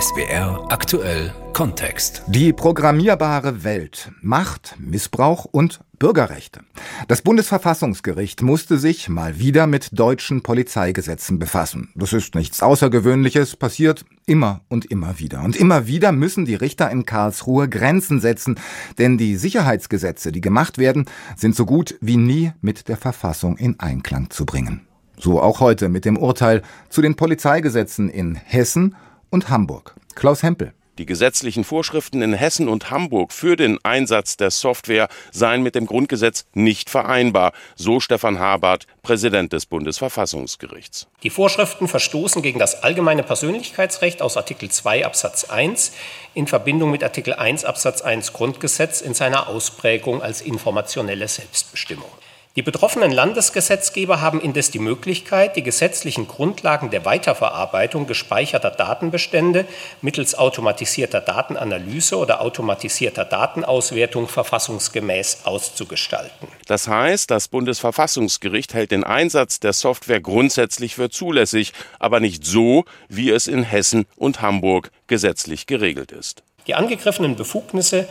SBR aktuell Kontext. Die programmierbare Welt. Macht, Missbrauch und Bürgerrechte. Das Bundesverfassungsgericht musste sich mal wieder mit deutschen Polizeigesetzen befassen. Das ist nichts Außergewöhnliches, passiert immer und immer wieder. Und immer wieder müssen die Richter in Karlsruhe Grenzen setzen, denn die Sicherheitsgesetze, die gemacht werden, sind so gut wie nie mit der Verfassung in Einklang zu bringen. So auch heute mit dem Urteil zu den Polizeigesetzen in Hessen und Hamburg. Klaus Hempel. Die gesetzlichen Vorschriften in Hessen und Hamburg für den Einsatz der Software seien mit dem Grundgesetz nicht vereinbar, so Stefan Habart, Präsident des Bundesverfassungsgerichts. Die Vorschriften verstoßen gegen das allgemeine Persönlichkeitsrecht aus Artikel 2 Absatz 1 in Verbindung mit Artikel 1 Absatz 1 Grundgesetz in seiner Ausprägung als informationelle Selbstbestimmung. Die betroffenen Landesgesetzgeber haben indes die Möglichkeit, die gesetzlichen Grundlagen der Weiterverarbeitung gespeicherter Datenbestände mittels automatisierter Datenanalyse oder automatisierter Datenauswertung verfassungsgemäß auszugestalten. Das heißt, das Bundesverfassungsgericht hält den Einsatz der Software grundsätzlich für zulässig, aber nicht so, wie es in Hessen und Hamburg gesetzlich geregelt ist. Die angegriffenen Befugnisse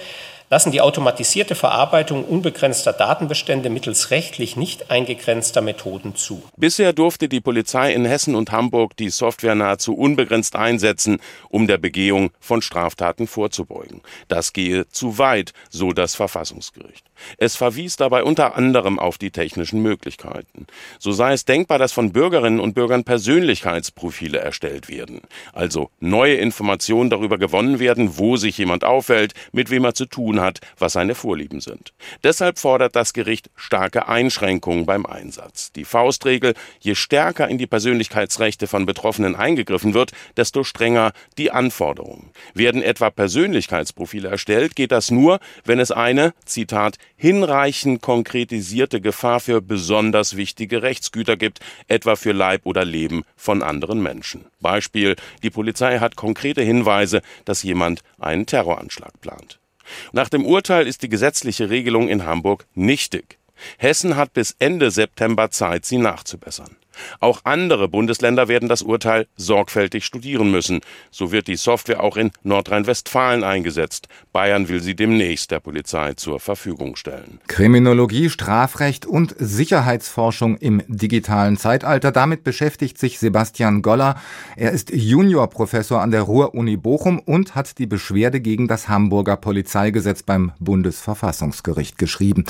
lassen die automatisierte Verarbeitung unbegrenzter Datenbestände mittels rechtlich nicht eingegrenzter Methoden zu. Bisher durfte die Polizei in Hessen und Hamburg die Software nahezu unbegrenzt einsetzen, um der Begehung von Straftaten vorzubeugen. Das gehe zu weit, so das Verfassungsgericht. Es verwies dabei unter anderem auf die technischen Möglichkeiten. So sei es denkbar, dass von Bürgerinnen und Bürgern Persönlichkeitsprofile erstellt werden, also neue Informationen darüber gewonnen werden, wo sich jemand aufhält, mit wem er zu tun hat, was seine Vorlieben sind. Deshalb fordert das Gericht starke Einschränkungen beim Einsatz. Die Faustregel, je stärker in die Persönlichkeitsrechte von Betroffenen eingegriffen wird, desto strenger die Anforderungen. Werden etwa Persönlichkeitsprofile erstellt, geht das nur, wenn es eine, Zitat, hinreichend konkretisierte Gefahr für besonders wichtige Rechtsgüter gibt, etwa für Leib oder Leben von anderen Menschen. Beispiel, die Polizei hat konkrete Hinweise, dass jemand einen Terroranschlag plant. Nach dem Urteil ist die gesetzliche Regelung in Hamburg nichtig. Hessen hat bis Ende September Zeit, sie nachzubessern. Auch andere Bundesländer werden das Urteil sorgfältig studieren müssen. So wird die Software auch in Nordrhein-Westfalen eingesetzt. Bayern will sie demnächst der Polizei zur Verfügung stellen. Kriminologie, Strafrecht und Sicherheitsforschung im digitalen Zeitalter. Damit beschäftigt sich Sebastian Goller. Er ist Juniorprofessor an der Ruhr-Uni Bochum und hat die Beschwerde gegen das Hamburger Polizeigesetz beim Bundesverfassungsgericht geschrieben.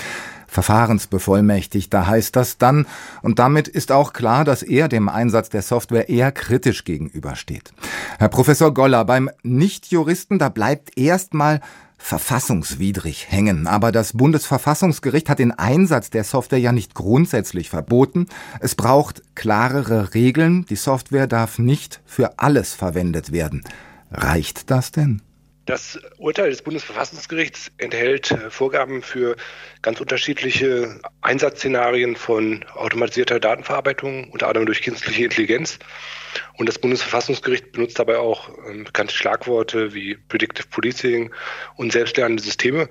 Verfahrensbevollmächtigter heißt das dann. Und damit ist auch klar, dass er dem Einsatz der Software eher kritisch gegenübersteht. Herr Professor Goller, beim Nichtjuristen, da bleibt erstmal verfassungswidrig hängen. Aber das Bundesverfassungsgericht hat den Einsatz der Software ja nicht grundsätzlich verboten. Es braucht klarere Regeln. Die Software darf nicht für alles verwendet werden. Reicht das denn? Das Urteil des Bundesverfassungsgerichts enthält äh, Vorgaben für ganz unterschiedliche Einsatzszenarien von automatisierter Datenverarbeitung, unter anderem durch künstliche Intelligenz. Und das Bundesverfassungsgericht benutzt dabei auch ähm, bekannte Schlagworte wie Predictive Policing und selbstlernende Systeme.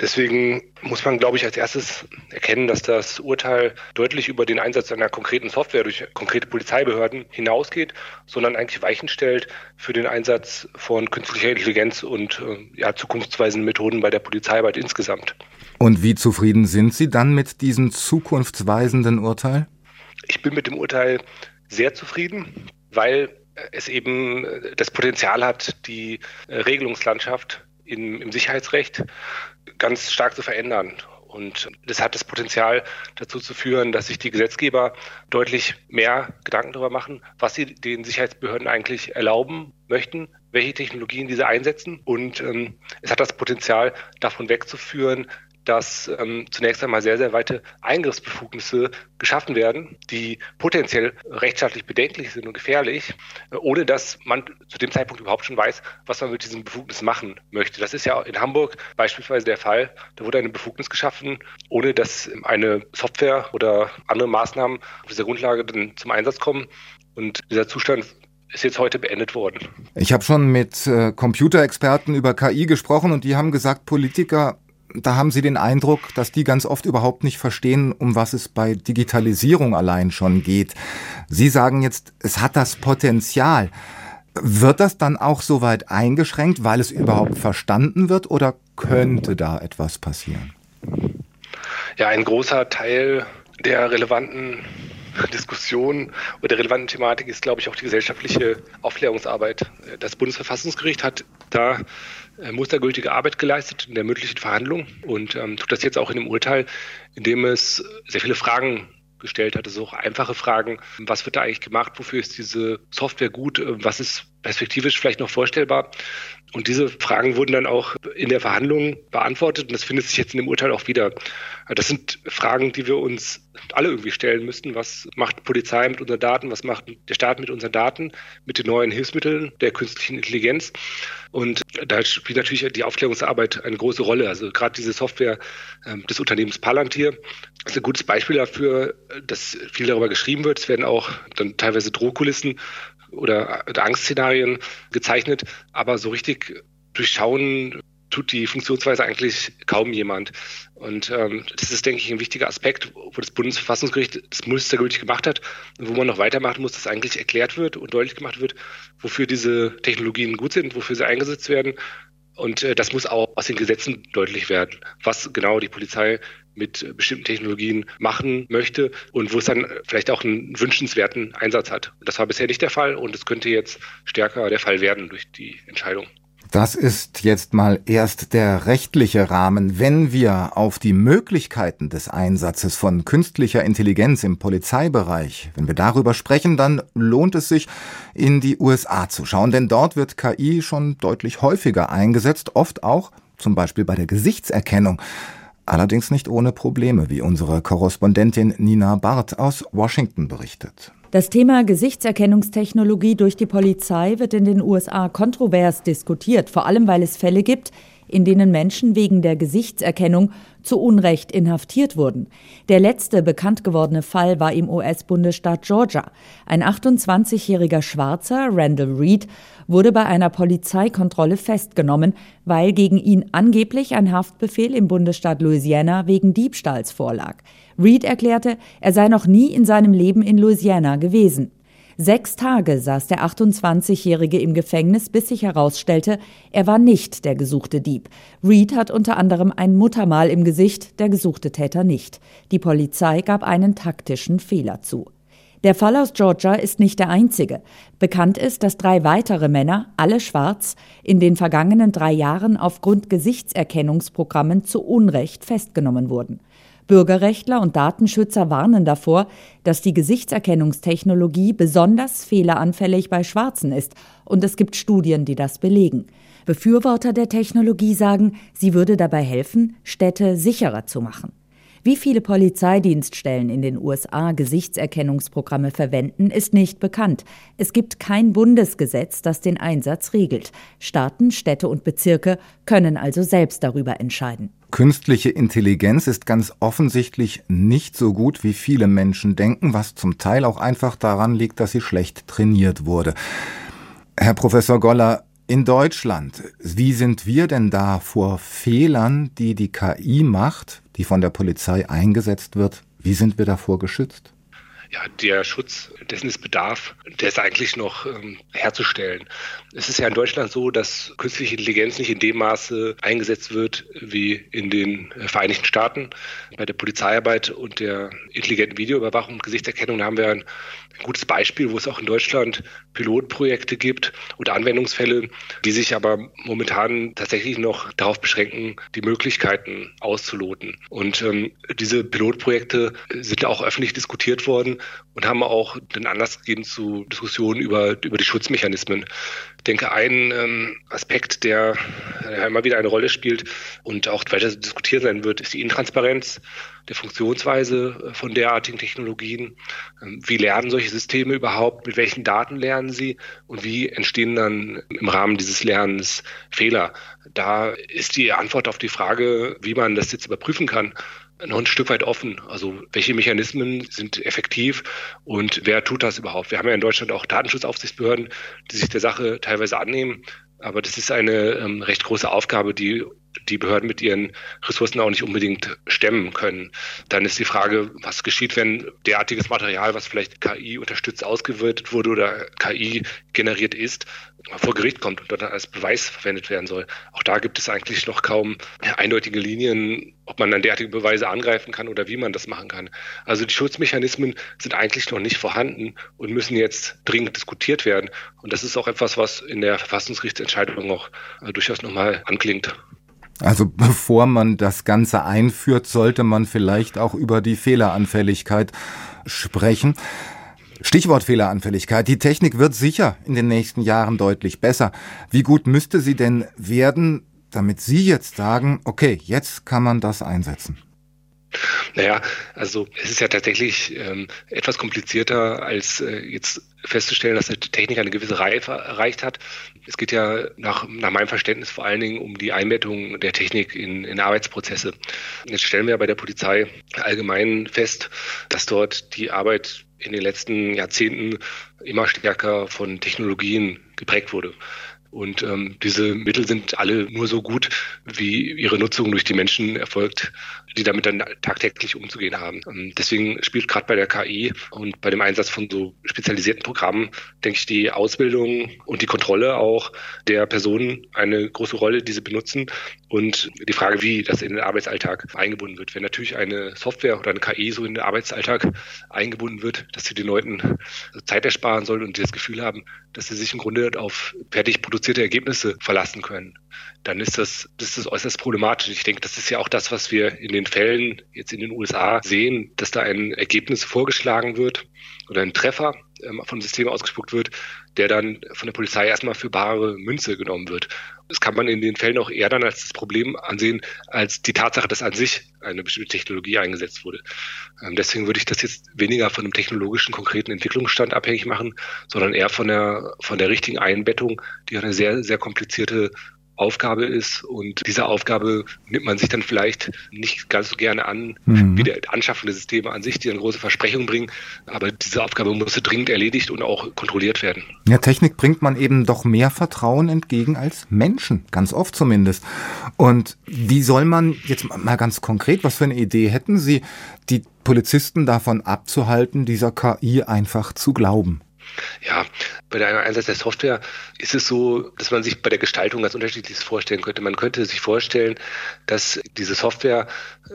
Deswegen muss man, glaube ich, als erstes erkennen, dass das Urteil deutlich über den Einsatz einer konkreten Software durch konkrete Polizeibehörden hinausgeht, sondern eigentlich Weichen stellt für den Einsatz von künstlicher Intelligenz und äh, ja, zukunftsweisenden Methoden bei der Polizeiarbeit insgesamt. Und wie zufrieden sind Sie dann mit diesem zukunftsweisenden Urteil? Ich bin mit dem Urteil sehr zufrieden, weil es eben äh, das Potenzial hat, die äh, Regelungslandschaft im, im Sicherheitsrecht ganz stark zu verändern. Und das hat das Potenzial dazu zu führen, dass sich die Gesetzgeber deutlich mehr Gedanken darüber machen, was sie den Sicherheitsbehörden eigentlich erlauben möchten, welche Technologien diese einsetzen. Und ähm, es hat das Potenzial, davon wegzuführen, dass ähm, zunächst einmal sehr, sehr weite Eingriffsbefugnisse geschaffen werden, die potenziell rechtsstaatlich bedenklich sind und gefährlich, äh, ohne dass man zu dem Zeitpunkt überhaupt schon weiß, was man mit diesem Befugnis machen möchte. Das ist ja in Hamburg beispielsweise der Fall. Da wurde eine Befugnis geschaffen, ohne dass eine Software oder andere Maßnahmen auf dieser Grundlage dann zum Einsatz kommen. Und dieser Zustand ist jetzt heute beendet worden. Ich habe schon mit äh, Computerexperten über KI gesprochen und die haben gesagt, Politiker da haben Sie den Eindruck, dass die ganz oft überhaupt nicht verstehen, um was es bei Digitalisierung allein schon geht. Sie sagen jetzt, es hat das Potenzial. Wird das dann auch so weit eingeschränkt, weil es überhaupt verstanden wird oder könnte da etwas passieren? Ja, ein großer Teil der relevanten Diskussion oder der relevanten Thematik ist, glaube ich, auch die gesellschaftliche Aufklärungsarbeit. Das Bundesverfassungsgericht hat da äh, mustergültige Arbeit geleistet in der mündlichen Verhandlung und ähm, tut das jetzt auch in dem Urteil, indem es sehr viele Fragen gestellt hat, also auch einfache Fragen. Was wird da eigentlich gemacht? Wofür ist diese Software gut? Was ist perspektivisch vielleicht noch vorstellbar? Und diese Fragen wurden dann auch in der Verhandlung beantwortet und das findet sich jetzt in dem Urteil auch wieder. Das sind Fragen, die wir uns alle irgendwie stellen müssten. Was macht Polizei mit unseren Daten? Was macht der Staat mit unseren Daten, mit den neuen Hilfsmitteln der künstlichen Intelligenz? Und da spielt natürlich die Aufklärungsarbeit eine große Rolle. Also gerade diese Software ähm, des Unternehmens Palantir ist ein gutes Beispiel dafür, dass viel darüber geschrieben wird. Es werden auch dann teilweise Drohkulissen oder Angstszenarien gezeichnet, aber so richtig durchschauen tut die Funktionsweise eigentlich kaum jemand. Und ähm, das ist, denke ich, ein wichtiger Aspekt, wo das Bundesverfassungsgericht das mustergültig gemacht hat und wo man noch weitermachen muss, dass eigentlich erklärt wird und deutlich gemacht wird, wofür diese Technologien gut sind, wofür sie eingesetzt werden. Und äh, das muss auch aus den Gesetzen deutlich werden, was genau die Polizei mit bestimmten Technologien machen möchte und wo es dann vielleicht auch einen wünschenswerten Einsatz hat. Das war bisher nicht der Fall und es könnte jetzt stärker der Fall werden durch die Entscheidung. Das ist jetzt mal erst der rechtliche Rahmen. Wenn wir auf die Möglichkeiten des Einsatzes von künstlicher Intelligenz im Polizeibereich, wenn wir darüber sprechen, dann lohnt es sich, in die USA zu schauen, denn dort wird KI schon deutlich häufiger eingesetzt, oft auch zum Beispiel bei der Gesichtserkennung. Allerdings nicht ohne Probleme, wie unsere Korrespondentin Nina Barth aus Washington berichtet. Das Thema Gesichtserkennungstechnologie durch die Polizei wird in den USA kontrovers diskutiert, vor allem weil es Fälle gibt, in denen Menschen wegen der Gesichtserkennung zu Unrecht inhaftiert wurden. Der letzte bekannt gewordene Fall war im US-Bundesstaat Georgia. Ein 28-jähriger Schwarzer, Randall Reed, wurde bei einer Polizeikontrolle festgenommen, weil gegen ihn angeblich ein Haftbefehl im Bundesstaat Louisiana wegen Diebstahls vorlag. Reed erklärte, er sei noch nie in seinem Leben in Louisiana gewesen. Sechs Tage saß der 28-Jährige im Gefängnis, bis sich herausstellte, er war nicht der gesuchte Dieb. Reed hat unter anderem ein Muttermal im Gesicht, der gesuchte Täter nicht. Die Polizei gab einen taktischen Fehler zu. Der Fall aus Georgia ist nicht der einzige. Bekannt ist, dass drei weitere Männer, alle schwarz, in den vergangenen drei Jahren aufgrund Gesichtserkennungsprogrammen zu Unrecht festgenommen wurden. Bürgerrechtler und Datenschützer warnen davor, dass die Gesichtserkennungstechnologie besonders fehleranfällig bei Schwarzen ist, und es gibt Studien, die das belegen. Befürworter der Technologie sagen, sie würde dabei helfen, Städte sicherer zu machen. Wie viele Polizeidienststellen in den USA Gesichtserkennungsprogramme verwenden, ist nicht bekannt. Es gibt kein Bundesgesetz, das den Einsatz regelt. Staaten, Städte und Bezirke können also selbst darüber entscheiden. Künstliche Intelligenz ist ganz offensichtlich nicht so gut, wie viele Menschen denken, was zum Teil auch einfach daran liegt, dass sie schlecht trainiert wurde. Herr Professor Goller, in Deutschland, wie sind wir denn da vor Fehlern, die die KI macht, die von der Polizei eingesetzt wird? Wie sind wir davor geschützt? Ja, der Schutz, dessen es bedarf, der ist eigentlich noch ähm, herzustellen. Es ist ja in Deutschland so, dass künstliche Intelligenz nicht in dem Maße eingesetzt wird wie in den äh, Vereinigten Staaten. Bei der Polizeiarbeit und der intelligenten Videoüberwachung und Gesichtserkennung haben wir ein ein gutes Beispiel, wo es auch in Deutschland Pilotprojekte gibt und Anwendungsfälle, die sich aber momentan tatsächlich noch darauf beschränken, die Möglichkeiten auszuloten. Und ähm, diese Pilotprojekte sind auch öffentlich diskutiert worden und haben auch den Anlass gegeben zu Diskussionen über, über die Schutzmechanismen. Ich denke, ein ähm, Aspekt, der ja, immer wieder eine Rolle spielt und auch weiter diskutiert sein wird, ist die Intransparenz der Funktionsweise äh, von derartigen Technologien. Ähm, wie lernen solche Systeme überhaupt? Mit welchen Daten lernen sie? Und wie entstehen dann im Rahmen dieses Lernens Fehler? Da ist die Antwort auf die Frage, wie man das jetzt überprüfen kann, noch ein Stück weit offen. Also welche Mechanismen sind effektiv und wer tut das überhaupt? Wir haben ja in Deutschland auch Datenschutzaufsichtsbehörden, die sich der Sache teilweise annehmen. Aber das ist eine ähm, recht große Aufgabe, die die Behörden mit ihren Ressourcen auch nicht unbedingt stemmen können. Dann ist die Frage, was geschieht, wenn derartiges Material, was vielleicht KI unterstützt ausgewertet wurde oder KI generiert ist, vor Gericht kommt und dann als Beweis verwendet werden soll. Auch da gibt es eigentlich noch kaum eindeutige Linien, ob man dann derartige Beweise angreifen kann oder wie man das machen kann. Also die Schutzmechanismen sind eigentlich noch nicht vorhanden und müssen jetzt dringend diskutiert werden. Und das ist auch etwas, was in der Verfassungsgerichtsentscheidung auch äh, durchaus nochmal anklingt. Also bevor man das Ganze einführt, sollte man vielleicht auch über die Fehleranfälligkeit sprechen. Stichwort Fehleranfälligkeit. Die Technik wird sicher in den nächsten Jahren deutlich besser. Wie gut müsste sie denn werden, damit Sie jetzt sagen, okay, jetzt kann man das einsetzen? Naja, also es ist ja tatsächlich ähm, etwas komplizierter, als äh, jetzt festzustellen, dass die Technik eine gewisse Reife erreicht hat. Es geht ja nach, nach meinem Verständnis vor allen Dingen um die Einbettung der Technik in, in Arbeitsprozesse. Jetzt stellen wir bei der Polizei allgemein fest, dass dort die Arbeit in den letzten Jahrzehnten immer stärker von Technologien geprägt wurde. Und ähm, diese Mittel sind alle nur so gut, wie ihre Nutzung durch die Menschen erfolgt, die damit dann tagtäglich umzugehen haben. Ähm, deswegen spielt gerade bei der KI und bei dem Einsatz von so spezialisierten Programmen, denke ich, die Ausbildung und die Kontrolle auch der Personen eine große Rolle, die sie benutzen. Und die Frage, wie das in den Arbeitsalltag eingebunden wird. Wenn natürlich eine Software oder eine KI so in den Arbeitsalltag eingebunden wird, dass sie den Leuten Zeit ersparen soll und die das Gefühl haben, dass sie sich im Grunde auf fertig produzierte Ergebnisse verlassen können, dann ist das, das ist äußerst problematisch. Ich denke, das ist ja auch das, was wir in den Fällen jetzt in den USA sehen, dass da ein Ergebnis vorgeschlagen wird oder ein Treffer ähm, vom System ausgespuckt wird, der dann von der Polizei erstmal für bare Münze genommen wird. Das kann man in den Fällen auch eher dann als das Problem ansehen, als die Tatsache, dass an sich eine bestimmte Technologie eingesetzt wurde. Ähm, deswegen würde ich das jetzt weniger von einem technologischen, konkreten Entwicklungsstand abhängig machen, sondern eher von der, von der richtigen Einbettung, die eine sehr, sehr komplizierte Aufgabe ist. Und diese Aufgabe nimmt man sich dann vielleicht nicht ganz so gerne an, mhm. wie der anschaffende Systeme an sich, die eine große Versprechung bringen. Aber diese Aufgabe muss dringend erledigt und auch kontrolliert werden. Ja, Technik bringt man eben doch mehr Vertrauen entgegen als Menschen, ganz oft zumindest. Und wie soll man jetzt mal ganz konkret, was für eine Idee hätten Sie, die Polizisten davon abzuhalten, dieser KI einfach zu glauben? Ja, bei der Einsatz der Software ist es so, dass man sich bei der Gestaltung ganz unterschiedliches vorstellen könnte. Man könnte sich vorstellen, dass diese Software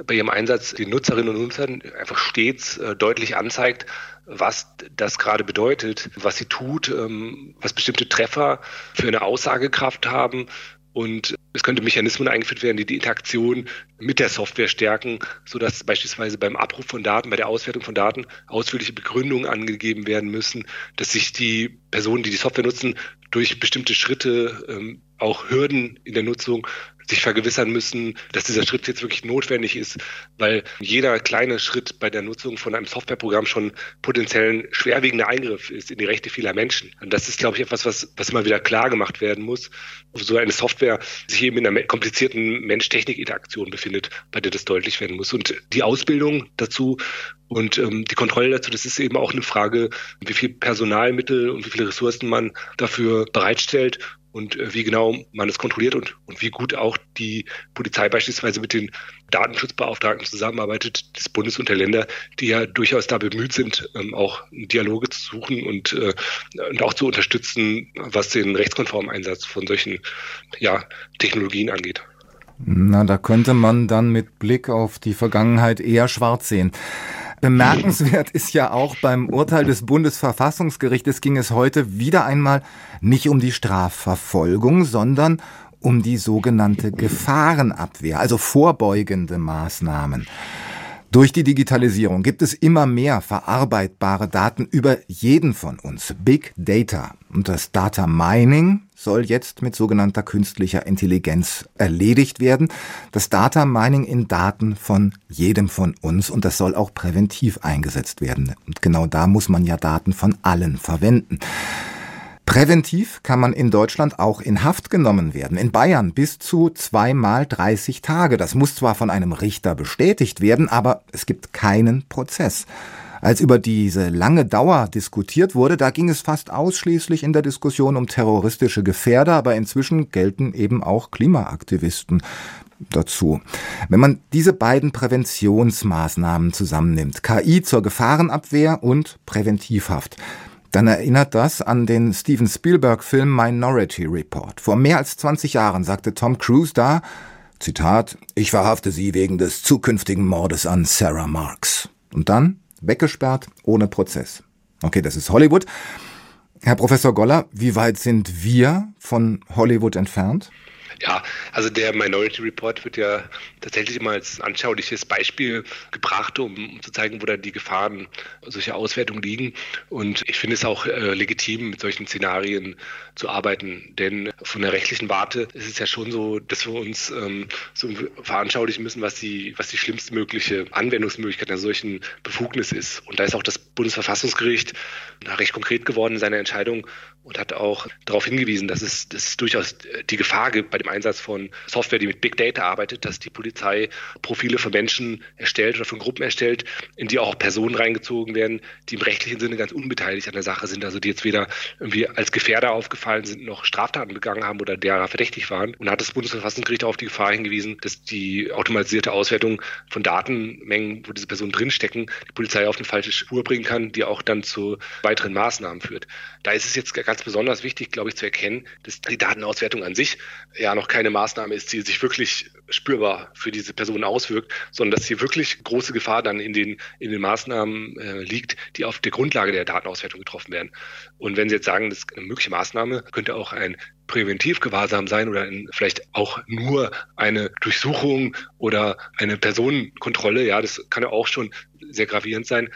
bei ihrem Einsatz den Nutzerinnen und Nutzern einfach stets äh, deutlich anzeigt, was das gerade bedeutet, was sie tut, ähm, was bestimmte Treffer für eine Aussagekraft haben, und es könnte Mechanismen eingeführt werden, die die Interaktion mit der Software stärken, sodass beispielsweise beim Abruf von Daten, bei der Auswertung von Daten ausführliche Begründungen angegeben werden müssen, dass sich die Personen, die die Software nutzen, durch bestimmte Schritte ähm, auch Hürden in der Nutzung sich vergewissern müssen, dass dieser Schritt jetzt wirklich notwendig ist, weil jeder kleine Schritt bei der Nutzung von einem Softwareprogramm schon potenziell ein schwerwiegender Eingriff ist in die Rechte vieler Menschen. Und das ist, glaube ich, etwas, was, was immer wieder klar gemacht werden muss. So eine Software sich eben in einer komplizierten Mensch-Technik-Interaktion befindet, bei der das deutlich werden muss. Und die Ausbildung dazu und ähm, die Kontrolle dazu, das ist eben auch eine Frage, wie viel Personalmittel und wie viele Ressourcen man dafür bereitstellt und äh, wie genau man es kontrolliert und, und wie gut auch die Polizei beispielsweise mit den Datenschutzbeauftragten zusammenarbeitet des Bundes und der Länder, die ja durchaus da bemüht sind, ähm, auch Dialoge zu suchen und, äh, und auch zu unterstützen, was den rechtskonformen Einsatz von solchen ja, Technologien angeht. Na, da könnte man dann mit Blick auf die Vergangenheit eher schwarz sehen. Bemerkenswert ist ja auch beim Urteil des Bundesverfassungsgerichtes ging es heute wieder einmal nicht um die Strafverfolgung, sondern um die sogenannte Gefahrenabwehr, also vorbeugende Maßnahmen. Durch die Digitalisierung gibt es immer mehr verarbeitbare Daten über jeden von uns. Big Data. Und das Data Mining soll jetzt mit sogenannter künstlicher Intelligenz erledigt werden. Das Data Mining in Daten von jedem von uns und das soll auch präventiv eingesetzt werden. Und genau da muss man ja Daten von allen verwenden. Präventiv kann man in Deutschland auch in Haft genommen werden. In Bayern bis zu zweimal 30 Tage. Das muss zwar von einem Richter bestätigt werden, aber es gibt keinen Prozess. Als über diese lange Dauer diskutiert wurde, da ging es fast ausschließlich in der Diskussion um terroristische Gefährder, aber inzwischen gelten eben auch Klimaaktivisten dazu. Wenn man diese beiden Präventionsmaßnahmen zusammennimmt, KI zur Gefahrenabwehr und Präventivhaft, dann erinnert das an den Steven Spielberg-Film Minority Report. Vor mehr als 20 Jahren sagte Tom Cruise da, Zitat, ich verhafte Sie wegen des zukünftigen Mordes an Sarah Marks. Und dann weggesperrt, ohne Prozess. Okay, das ist Hollywood. Herr Professor Goller, wie weit sind wir von Hollywood entfernt? Ja, also der Minority Report wird ja tatsächlich immer als anschauliches Beispiel gebracht, um, um zu zeigen, wo da die Gefahren solcher Auswertungen liegen. Und ich finde es auch äh, legitim, mit solchen Szenarien zu arbeiten. Denn von der rechtlichen Warte ist es ja schon so, dass wir uns ähm, so veranschaulichen müssen, was die, was die schlimmste Anwendungsmöglichkeit einer solchen Befugnis ist. Und da ist auch das Bundesverfassungsgericht recht konkret geworden in seiner Entscheidung und hat auch darauf hingewiesen, dass es, dass es durchaus die Gefahr gibt bei dem Einsatz von Software, die mit Big Data arbeitet, dass die Polizei Profile von Menschen erstellt oder von Gruppen erstellt, in die auch Personen reingezogen werden, die im rechtlichen Sinne ganz unbeteiligt an der Sache sind, also die jetzt weder irgendwie als Gefährder aufgefallen sind, noch Straftaten begangen haben oder derer verdächtig waren. Und hat das Bundesverfassungsgericht auf die Gefahr hingewiesen, dass die automatisierte Auswertung von Datenmengen, wo diese Personen drinstecken, die Polizei auf eine falsche Spur bringen kann, die auch dann zu weiteren Maßnahmen führt. Da ist es jetzt ganz besonders wichtig, glaube ich, zu erkennen, dass die Datenauswertung an sich ja noch keine Maßnahme ist, die sich wirklich spürbar für diese Person auswirkt, sondern dass hier wirklich große Gefahr dann in den, in den Maßnahmen äh, liegt, die auf der Grundlage der Datenauswertung getroffen werden. Und wenn Sie jetzt sagen, das ist eine mögliche Maßnahme könnte auch ein Präventivgewahrsam sein oder in, vielleicht auch nur eine Durchsuchung oder eine Personenkontrolle, ja, das kann ja auch schon sehr gravierend sein,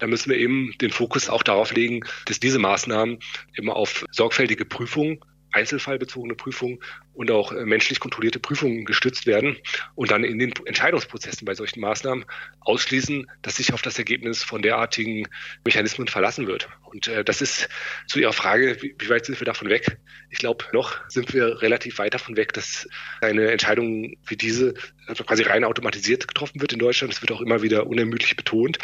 da müssen wir eben den Fokus auch darauf legen, dass diese Maßnahmen immer auf sorgfältige Prüfung einzelfallbezogene Prüfungen und auch äh, menschlich kontrollierte Prüfungen gestützt werden und dann in den Entscheidungsprozessen bei solchen Maßnahmen ausschließen, dass sich auf das Ergebnis von derartigen Mechanismen verlassen wird. Und äh, das ist zu Ihrer Frage, wie, weit sind wir davon weg? Ich glaube, noch sind wir relativ weit davon weg, dass eine Entscheidung wie diese also quasi rein automatisiert getroffen wird in Deutschland. Es wird auch immer wieder unermüdlich betont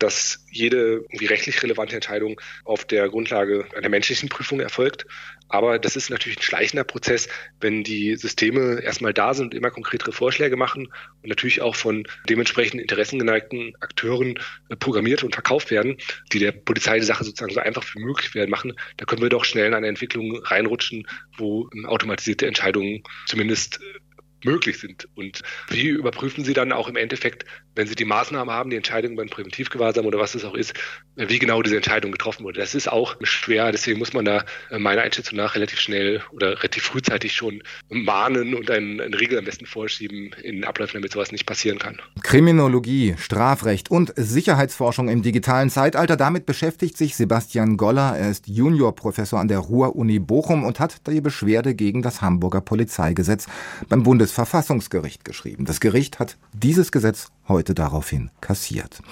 dass jede irgendwie rechtlich relevante Entscheidung auf der Grundlage einer menschlichen Prüfung erfolgt. Aber das ist natürlich ein schleichender Prozess, wenn die Systeme erstmal da sind und immer konkretere Vorschläge machen und natürlich auch von dementsprechend interessengeneigten Akteuren äh, programmiert und verkauft werden, die der Polizei die Sache sozusagen so einfach wie möglich werden machen. Da können wir doch schnell in eine Entwicklung reinrutschen, wo ähm, automatisierte Entscheidungen zumindest äh, möglich sind. Und wie überprüfen Sie dann auch im Endeffekt, wenn Sie die Maßnahmen haben, die Entscheidung beim Präventivgewahrsam oder was es auch ist, wie genau diese Entscheidung getroffen wurde? Das ist auch schwer. Deswegen muss man da äh, meiner Einschätzung nach relativ schnell oder relativ frühzeitig schon mahnen und einen, einen Regel am besten vorschieben in Abläufen, damit sowas nicht passieren kann. Kriminologie, Strafrecht und Sicherheitsforschung im digitalen Zeitalter. Damit beschäftigt sich Sebastian Goller. Er ist Juniorprofessor an der Ruhr-Uni Bochum und hat die Beschwerde gegen das Hamburger Polizeigesetz beim Bundes Bundesverfassungsgericht geschrieben. Das Gericht hat dieses Gesetz heute daraufhin kassiert.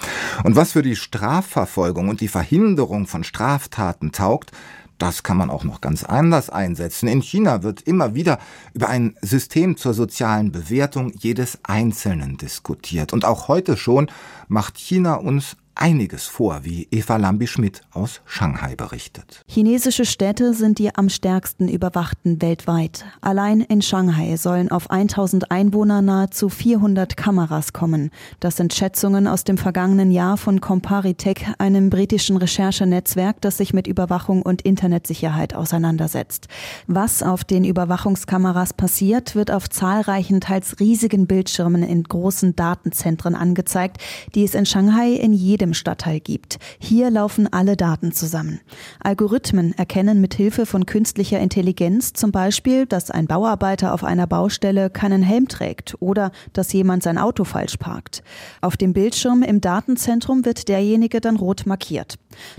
Und was für die Strafverfolgung und die Verhinderung von Straftaten taugt, das kann man auch noch ganz anders einsetzen. In China wird immer wieder über ein System zur sozialen Bewertung jedes Einzelnen diskutiert. Und auch heute schon macht China uns einiges vor, wie Eva Lambi-Schmidt aus Shanghai berichtet. Chinesische Städte sind die am stärksten überwachten weltweit. Allein in Shanghai sollen auf 1000 Einwohner nahezu 400 Kameras kommen. Das sind Schätzungen aus dem vergangenen Jahr von Comparitech, einem britischen Recherchenetzwerk, das sich mit Überwachung und Internetsicherheit auseinandersetzt. Was auf den Überwachungskameras passiert, wird auf zahlreichen, teils riesigen Bildschirmen in großen Datenzentren angezeigt, die es in Shanghai in jedem jedem Stadtteil gibt. Hier laufen alle Daten zusammen. Algorithmen erkennen mit Hilfe von künstlicher Intelligenz zum Beispiel, dass ein Bauarbeiter auf einer Baustelle keinen Helm trägt oder dass jemand sein Auto falsch parkt. Auf dem Bildschirm im Datenzentrum wird derjenige dann rot markiert.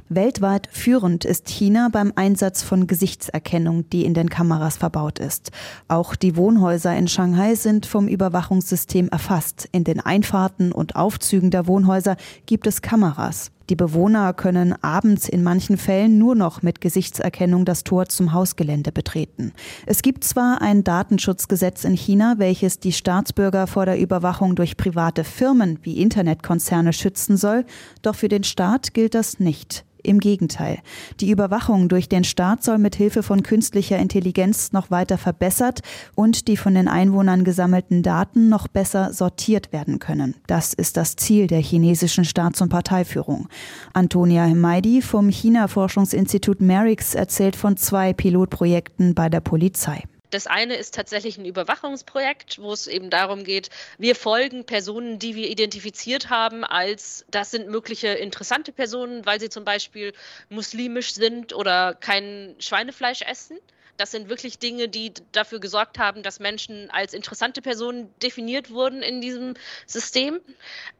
Weltweit führend ist China beim Einsatz von Gesichtserkennung, die in den Kameras verbaut ist. Auch die Wohnhäuser in Shanghai sind vom Überwachungssystem erfasst. In den Einfahrten und Aufzügen der Wohnhäuser gibt es Kameras. Die Bewohner können abends in manchen Fällen nur noch mit Gesichtserkennung das Tor zum Hausgelände betreten. Es gibt zwar ein Datenschutzgesetz in China, welches die Staatsbürger vor der Überwachung durch private Firmen wie Internetkonzerne schützen soll, doch für den Staat gilt das nicht. Im Gegenteil. Die Überwachung durch den Staat soll mit Hilfe von künstlicher Intelligenz noch weiter verbessert und die von den Einwohnern gesammelten Daten noch besser sortiert werden können. Das ist das Ziel der chinesischen Staats- und Parteiführung. Antonia Hemaidi vom China-Forschungsinstitut Merix erzählt von zwei Pilotprojekten bei der Polizei. Das eine ist tatsächlich ein Überwachungsprojekt, wo es eben darum geht, wir folgen Personen, die wir identifiziert haben, als das sind mögliche interessante Personen, weil sie zum Beispiel muslimisch sind oder kein Schweinefleisch essen. Das sind wirklich Dinge, die dafür gesorgt haben, dass Menschen als interessante Personen definiert wurden in diesem System.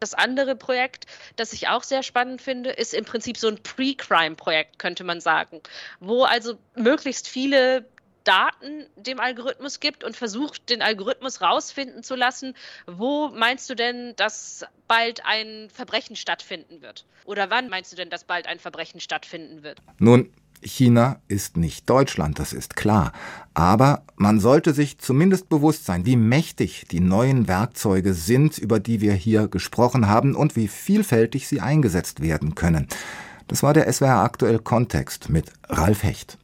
Das andere Projekt, das ich auch sehr spannend finde, ist im Prinzip so ein Pre-Crime-Projekt, könnte man sagen, wo also möglichst viele Daten dem Algorithmus gibt und versucht, den Algorithmus rausfinden zu lassen, wo meinst du denn, dass bald ein Verbrechen stattfinden wird? Oder wann meinst du denn, dass bald ein Verbrechen stattfinden wird? Nun, China ist nicht Deutschland, das ist klar. Aber man sollte sich zumindest bewusst sein, wie mächtig die neuen Werkzeuge sind, über die wir hier gesprochen haben und wie vielfältig sie eingesetzt werden können. Das war der SWR aktuell Kontext mit Ralf Hecht.